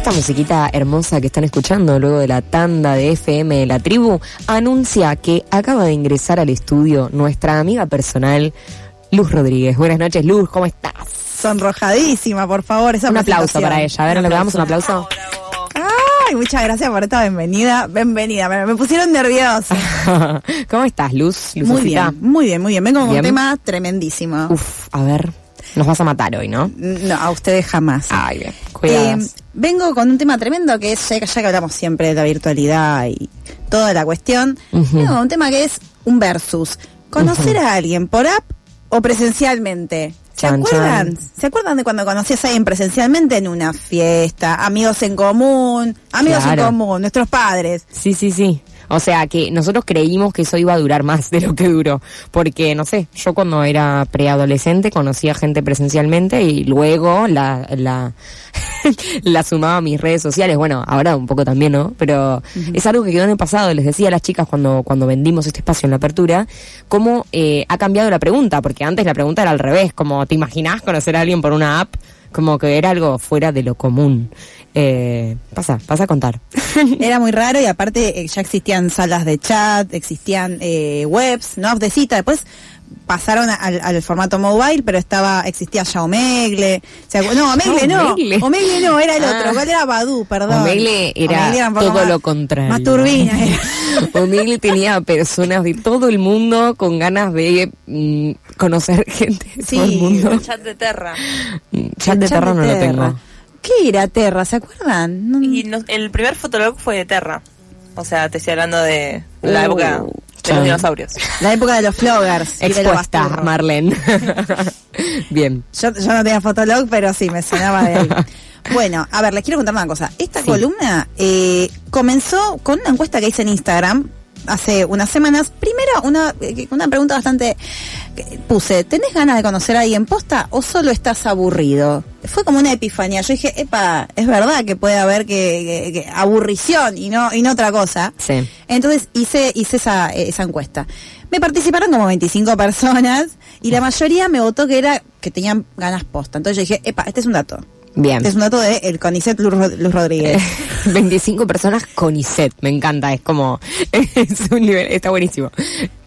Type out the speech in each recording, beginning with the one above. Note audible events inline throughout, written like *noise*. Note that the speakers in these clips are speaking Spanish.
Esta musiquita hermosa que están escuchando luego de la tanda de FM de la tribu anuncia que acaba de ingresar al estudio nuestra amiga personal Luz Rodríguez. Buenas noches, Luz, ¿cómo estás? Sonrojadísima, por favor. Esa un aplauso para ella. A ver, ¿le damos un aplauso? Ay, muchas gracias por esta bienvenida. Bienvenida, me, me pusieron nerviosa. *laughs* ¿Cómo estás, Luz? Muy bien, muy bien, muy bien. Vengo con un tema tremendísimo. Uf, a ver, nos vas a matar hoy, ¿no? No, a ustedes jamás. Ay, bien. Eh, vengo con un tema tremendo que es, ya, ya que hablamos siempre de la virtualidad y toda la cuestión, vengo con un tema que es un versus. ¿Conocer a alguien por app o presencialmente? ¿Se Chan, acuerdan? chan. ¿Se acuerdan de cuando conocías a alguien presencialmente en una fiesta? Amigos en común, amigos Claro. en común, nuestros padres. Sí, sí, sí. O sea que nosotros creímos que eso iba a durar más de lo que duró. Porque, no sé, yo cuando era preadolescente conocía gente presencialmente y luego la, la, *laughs* la sumaba a mis redes sociales. Bueno, ahora un poco también, ¿no? Pero es algo que quedó en el pasado. Les decía a las chicas cuando, cuando vendimos este espacio en la apertura, cómo eh, ha cambiado la pregunta. Porque antes la pregunta era al revés, como, ¿te imaginás conocer a alguien por una app? Como que era algo fuera de lo común. Eh, pasa, pasa a contar. *laughs* Era muy raro y aparte eh, ya existían salas de chat, existían eh, webs, no de cita. Después pasaron a- al, al formato mobile, pero estaba existía ya Omegle. ¿Se acu- no, Omegle no. Omegle. Omegle no, era el Ah. otro. ¿Cuál era Badu? Perdón. Omegle era Omegle todo más- lo contrario. Más turbina era. *laughs* Omegle tenía personas de todo el mundo con ganas de mm, conocer gente de Sí, todo el mundo. El chat de Terra. Mm, Chat de El terror no lo Terra. tengo. ¿Qué era Terra? ¿Se acuerdan? No- Y no- el primer fotolog fue de Terra. O sea, te estoy hablando de la Uh, época de los dinosaurios. La época de los floggers. y de los Expuesta. Marlene. *laughs* Bien. Yo, yo no tenía fotolog, pero sí, me sonaba de ahí. *laughs* Bueno, a ver, les quiero contar una cosa. Esta Sí. columna eh, comenzó con una encuesta que hice en Instagram hace unas semanas. Primero, una, eh, una pregunta bastante... Puse, ¿tenés ganas de conocer a alguien posta o solo estás aburrido? Fue como una epifanía. Yo dije, epa, es verdad que puede haber que, que- que aburrición y no, y no otra cosa. Sí. Entonces hice, hice esa, esa encuesta. Me participaron como 25 personas y la mayoría me votó que era que tenían ganas posta. Entonces yo dije, epa, este es un dato. Bien. Es un dato de el CONICET Luz, Rod- Luz Rodríguez. *laughs* 25 personas con ISET, me encanta, es como, *laughs* es un nivel, está buenísimo.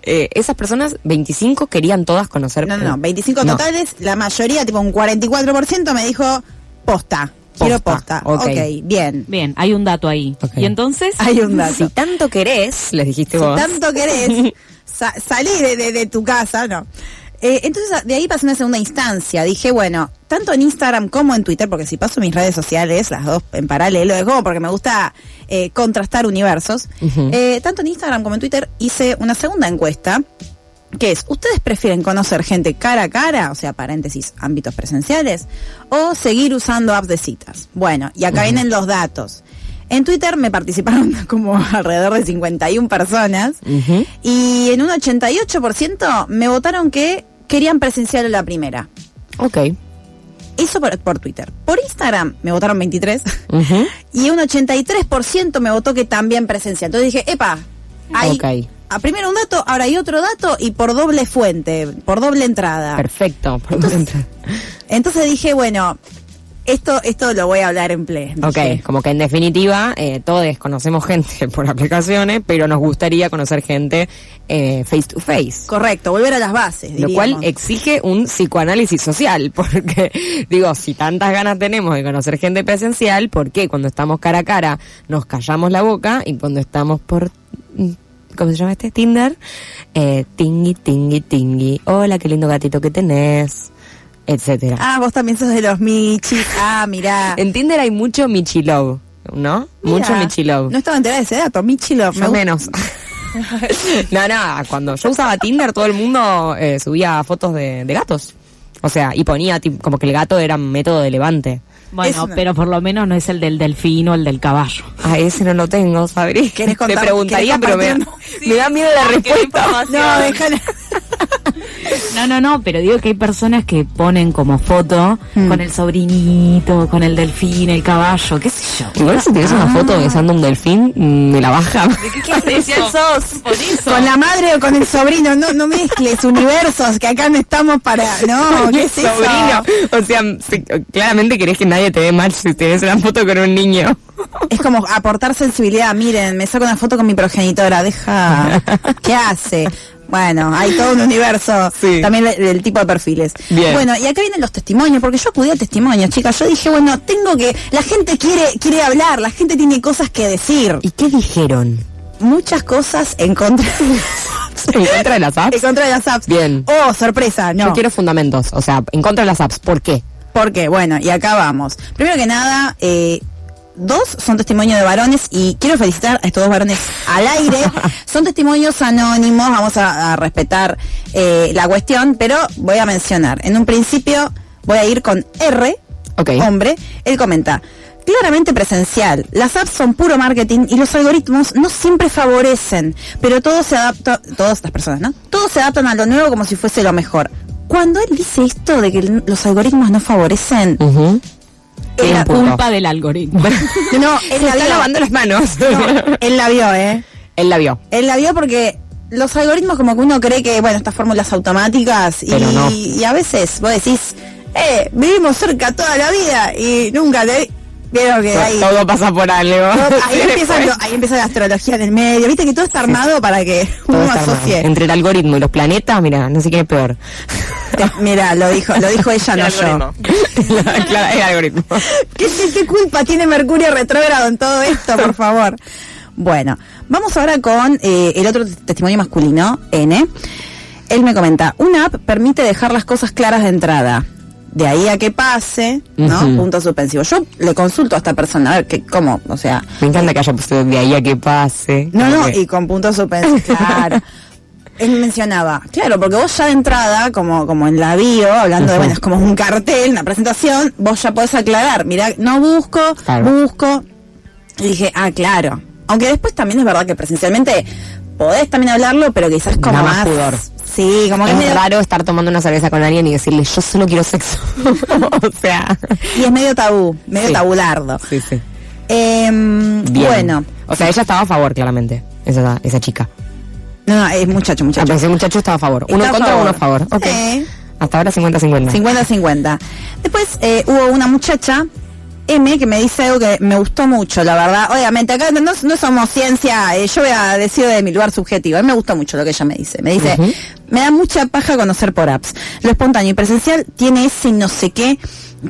Eh, esas personas, 25, querían todas conocer. No, no, no, 25 No. totales, la mayoría, tipo un 44% me dijo posta. Quiero Posta, posta. ok. bien. Bien, hay un dato ahí. Y entonces, Hay un dato. Si tanto querés, les dijiste si vos. tanto querés, *laughs* sa- salí de, de- de tu casa, no. Eh, entonces, de ahí pasé una segunda instancia. Dije, bueno, tanto en Instagram como en Twitter, porque si paso mis redes sociales, las dos en paralelo, es como porque me gusta eh, contrastar universos. Eh, tanto en Instagram como en Twitter hice una segunda encuesta, que es, ¿ustedes prefieren conocer gente cara a cara, o sea, paréntesis, ámbitos presenciales, o seguir usando apps de citas? Bueno, y acá vienen los datos. En Twitter me participaron *laughs* como alrededor de 51 personas y en un 88% me votaron que querían presencial la primera. Ok. Eso por, por Twitter. Por Instagram me votaron 23 Ujú. *laughs* y un 83% me votó que también presencial. Entonces dije, epa, hay Ok. a primero un dato, ahora hay otro dato y por doble fuente, por doble entrada. Perfecto. Entonces dije, bueno, esto esto lo voy a hablar en play. Ok, como que en definitiva eh, todos conocemos gente *laughs* por aplicaciones, pero nos gustaría conocer gente eh, face to face. Correcto, volver a las bases. Lo cual exige un psicoanálisis social, *laughs* porque digo, si tantas ganas tenemos de conocer gente presencial, ¿por qué cuando estamos cara a cara nos callamos la boca y cuando estamos por, mm, ¿cómo se llama este? Tinder, eh, tingui, tingui, tingui, hola, qué lindo gatito que tenés, etcétera. Ah, vos también sos de los michis. Ah, mirá. En Tinder hay mucho Michilove, ¿no? Mirá, Mucho Michilove. No estaba enterada de ese dato, Michilov. Yo menos. *laughs* no, no, cuando yo usaba Tinder todo el mundo eh, subía fotos de, de gatos. O sea, y ponía como que el gato era un método de levante. Bueno, Es una- pero por lo menos no es el del delfín o el del caballo. Ah, ese no lo tengo, ¿sabrí? ¿Querés Te contar- preguntaría, querés pero me da, me miedo la Qué respuesta. No, déjala. *laughs* No, no, no, pero digo que hay personas que ponen como foto Mm. con el sobrinito, con el delfín, el caballo, qué sé yo. Igual si tienes una foto besando un delfín, mm, me la baja. ¿Qué clase de fiel sos? Por eso. Con la madre o con el sobrino, no, no mezcles universos, que acá no estamos para. No, *laughs* ¿qué es eso? sobrino. O sea, claramente querés que nadie te dé mal si tienes una foto con un niño. Es como aportar sensibilidad. Miren, me saco una foto con mi progenitora, deja. *laughs* ¿Qué hace? Bueno, hay todo un universo Sí. también del, tipo de perfiles. Bien. Bueno, y acá vienen los testimonios, porque yo acudí al testimonio, chicas. Yo dije, bueno, tengo que. La gente quiere, quiere hablar, la gente tiene cosas que decir. ¿Y qué dijeron? Muchas cosas en contra, ¿En contra de las en apps? contra de las apps. Bien. Oh, sorpresa, no. Yo quiero fundamentos. O sea, en contra de las apps. ¿Por qué? ¿Por qué? Bueno, y acá vamos. Primero que nada, eh, dos son testimonios de varones y quiero felicitar a estos dos varones al aire. *laughs* son testimonios anónimos, vamos a, a respetar eh, la cuestión, pero voy a mencionar. En un principio voy a ir con R, hombre. Él comenta. Claramente presencial. Las apps son puro marketing y los algoritmos no siempre favorecen, pero todo se adapta, todas las personas, ¿no? Todos se adaptan a lo nuevo como si fuese lo mejor. Cuando él dice esto de que los algoritmos no favorecen, un punto. Culpa del algoritmo. *laughs* no, *laughs* él Se la está vio. lavando las manos. No, él la vio, ¿eh? Él la vio. Él la vio porque los algoritmos como que uno cree que, bueno, estas fórmulas automáticas y, Pero no. y a veces vos decís, eh, vivimos cerca toda la vida y nunca te... Vieron que hay... Todo pasa por algo. Ahí *laughs* empieza, lo- ahí empieza la astrología en el medio. Viste que todo está armado para que Todo uno armado. asocie. Entre el algoritmo y los planetas, mira, no sé quién es peor. Te- Mira, lo dijo, lo dijo *laughs* ella, El no yo. algoritmo. *laughs* claro, el algoritmo. ¿Qué, qué, qué culpa tiene Mercurio retrógrado en todo esto, por favor? Bueno, vamos ahora con eh, el otro testimonio masculino, N. Él me comenta, una app permite dejar las cosas claras de entrada. De ahí a que pase, ¿no? Punto suspensivo. Yo le consulto a esta persona, a ver, que, ¿cómo? O sea, Me encanta que haya puesto de ahí a que pase. no, no, y con punto suspensivo, *laughs* claro. Él mencionaba, claro, porque vos ya de entrada, como, como en la bio, hablando de, bueno, es como un cartel, una presentación, vos ya podés aclarar, mira, no busco, Claro. busco. Y dije, ah, claro. Aunque después también es verdad que presencialmente podés también hablarlo, pero quizás como más más... pudor. Sí, como que es Es raro estar tomando una cerveza con alguien y decirle, yo solo quiero sexo. *laughs* o sea. y es medio tabú, medio Sí. tabulardo. Sí, sí. Bien. bueno, O sea, ella estaba a favor, claramente. Esa, esa chica. no, no, es muchacho, Ah, muchacho. pero ese muchacho estaba a favor. Uno contra, favor. uno a favor. Ok. Sí. Hasta ahora 50-50. 50-50. Después eh, hubo una muchacha, M, que me dice algo que me gustó mucho, la verdad. Obviamente, acá no, no somos ciencia, eh, yo voy a decir de mi lugar subjetivo. A mí me gustó mucho lo que ella me dice. Me dice, me da mucha paja conocer por apps. Lo espontáneo y presencial tiene ese no sé qué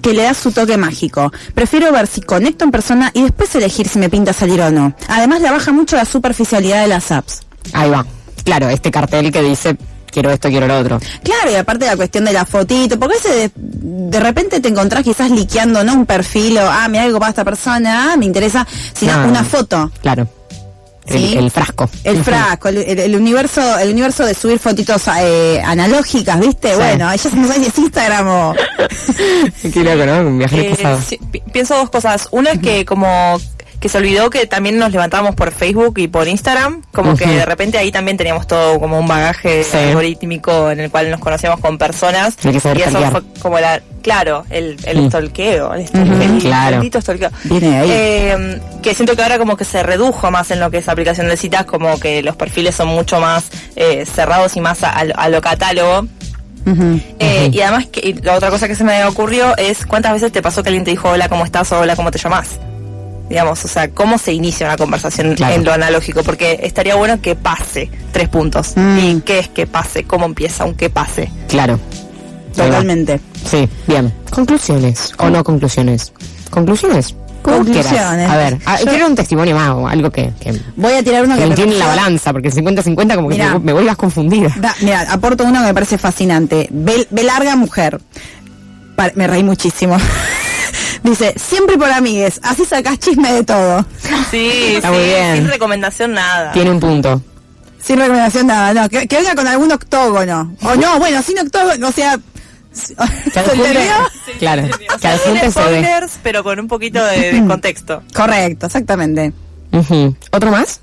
que le da su toque mágico. Prefiero ver si conecto en persona y después elegir si me pinta salir o no. Además, le baja mucho la superficialidad de las apps. Ahí va. Claro, este cartel que dice, quiero esto, quiero lo otro. Claro, y aparte la cuestión de la fotito, porque ese de, de repente te encontrás quizás liqueando, ¿no? Un perfil o, ah, mira algo para esta persona, ah, me interesa, sino No. una foto. Claro. El, Sí. el frasco. El frasco, el, el- el universo, el universo de subir fotitos eh, analógicas, ¿viste? Sí. Bueno, ella no sabe si es Instagram o... *laughs* Qué loco, ¿no? Un viaje Eh, sí, pienso dos cosas. Una es que como que se olvidó que también nos levantamos por Facebook y por Instagram, como que de repente ahí también teníamos todo como un bagaje Sí. algorítmico en el cual nos conocíamos con personas y eso fue como la claro, el, el Mm. stalkeo, el, stalkeo, Ujú, el claro. maldito stalkeo. Viene de ahí. Eh, que siento que ahora como que se redujo más en lo que es aplicación de citas, como que los perfiles son mucho más eh, cerrados y más a, a lo- a lo catálogo. Eh. Y además, que, y la otra cosa que se me ocurrió es cuántas veces te pasó que alguien te dijo hola, ¿cómo estás? o hola, ¿cómo te llamas? Digamos, o sea, ¿cómo se inicia una conversación Claro. en lo analógico? Porque estaría bueno que pase tres puntos. Mm. ¿Y qué es que pase? ¿Cómo empieza un que pase? Claro. Totalmente. Sí, bien. Conclusiones. ¿O no conclusiones? ¿Conclusiones? Conclusiones. A ver, a- Yo- quiero un testimonio más o algo que, que, Voy a tirar uno que que me la balanza, porque el 50-50 como que Mirá. me, me vuelvas confundida. Da- mira, aporto uno que me parece fascinante. Ve, ve larga mujer. Pa- me reí muchísimo. *laughs* Dice, siempre por amigues, así sacás chisme de todo. Sí, *laughs* Está sí, muy bien. sin recomendación nada. Tiene un punto. Sin recomendación nada, no, que, que venga con algún octógono. O no, *laughs* bueno, sin octógono, o sea... Claro, O sea, sin spoilers, pero con un poquito de, de contexto. Correcto, exactamente. ¿Otro más?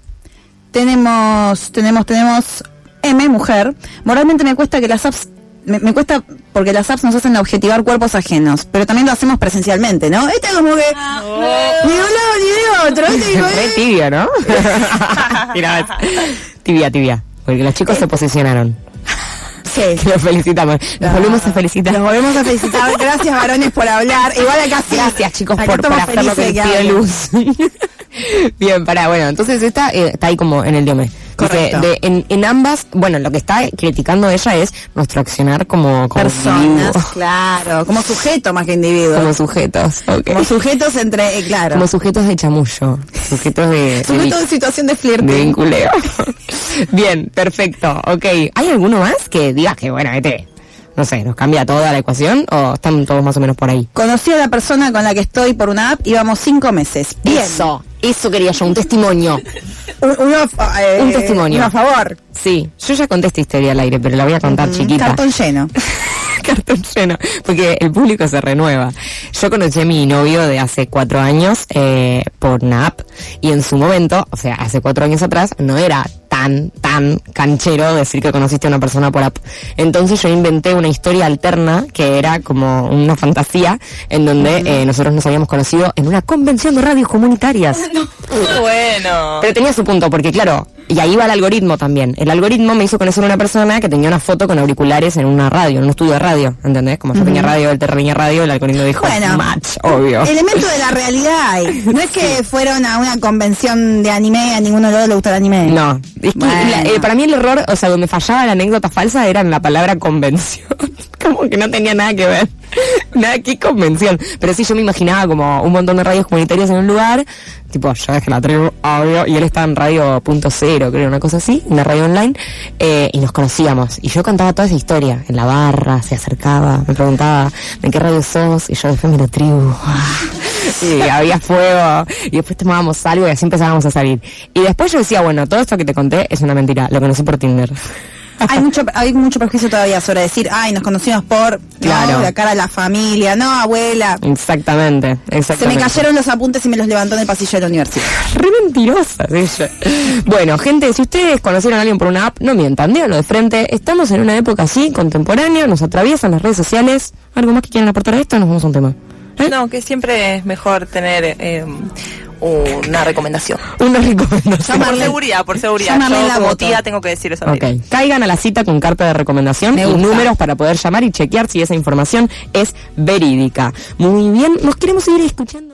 Tenemos, tenemos, tenemos M, mujer. Moralmente me cuesta que las apps me, me cuesta porque las apps nos hacen objetivar cuerpos ajenos, pero también lo hacemos presencialmente, ¿no? Este como que ni de un lado ni de otro, *laughs* este digo, eh. tibia, ¿no? *laughs* Tibia, tibia. Porque los chicos se posicionaron. Sí. Que *laughs* los felicitamos. Los volvemos a felicitar. Los volvemos a felicitar. Gracias, varones, por hablar. Igual acá sí. Gracias, chicos, Acá por, por estamos hacer lo que felices les de pide hablen. luz. Bien, pará, bueno, entonces esta eh, está ahí como en el diome. Correcto. de- en, en ambas, bueno, lo que está criticando ella es nuestro accionar como, como Personas, individuo, claro. Como sujeto más que individuo. como sujetos. ok. Como sujetos entre, eh, claro. Como sujetos de chamullo, sujetos de, de sujeto vi- de situación de de flirting. vinculeo. *laughs* Bien, perfecto, ok. ¿Hay alguno más que diga que, bueno, este, no sé, nos cambia toda la ecuación o están todos más o menos por ahí? Conocí a la persona con la que estoy por una app, íbamos cinco meses. Bien. Eso, eso quería yo, un testimonio. Uno eh, Un testimonio. uno a favor. Sí, yo ya conté esta historia al aire, pero la voy a contar chiquita. Cartón lleno. *laughs* Cartón lleno, porque el público se renueva. Yo conocí a mi novio de hace cuatro años eh, por una app y en su momento, o sea, hace cuatro años atrás, no era tan, tan canchero decir que conociste a una persona por app. Entonces yo inventé una historia alterna que era como una fantasía en donde eh, nosotros nos habíamos conocido en una convención de radios comunitarias. *laughs* Bueno. Pero tenía su punto, porque claro, y ahí va el algoritmo también. El algoritmo me hizo conocer a una persona que tenía una foto con auriculares en una radio, en un estudio de radio, ¿entendés? Como yo tenía radio, él tenía radio, el algoritmo dijo, Bueno. match, obvio. Elemento de la realidad hay. No es que *laughs* fueron a una convención de anime, a ninguno de los dos le gusta el anime. No, es que Bueno. la- eh, para mí el error, o sea, donde fallaba la anécdota falsa era en la palabra convención. Como que no tenía nada que ver. *laughs* nada que convención. Pero sí, yo me imaginaba como un montón de radios comunitarias en un lugar, tipo, yo dejé la tribu, obvio, y él estaba en radio punto cero, creo, una cosa así, una radio online, eh, y nos conocíamos. Y yo contaba toda esa historia, en la barra, se acercaba, me preguntaba, ¿de qué radio sos? Y yo me la tribu. *laughs* y había fuego, y después tomábamos algo y así empezábamos a salir. Y después yo decía, bueno, todo esto que te conté es una mentira, lo conocí por Tinder. Hay mucho, hay mucho prejuicio todavía sobre decir, ay, nos conocimos por, Claro. no, la cara a la familia, no, abuela. Exactamente, Se me exactamente. cayeron los apuntes y me los levantó en el pasillo de la universidad. Re mentirosa ella. Bueno, gente, si ustedes conocieron a alguien por una app, no mientan, díganlo de frente. Estamos en una época así, contemporánea, nos atraviesan las redes sociales. ¿Algo más que quieran aportar a esto? Nos vamos a un tema. ¿Eh? No, que siempre es mejor tener eh, una recomendación. Una recomendación. Por seguridad, por seguridad. Llámame Yo la como voto. tía tengo que decir eso. al Ok, aire. caigan a la cita con carta de recomendación Me y gusta. números para poder llamar y chequear si esa información es verídica. Muy bien, nos queremos seguir escuchando.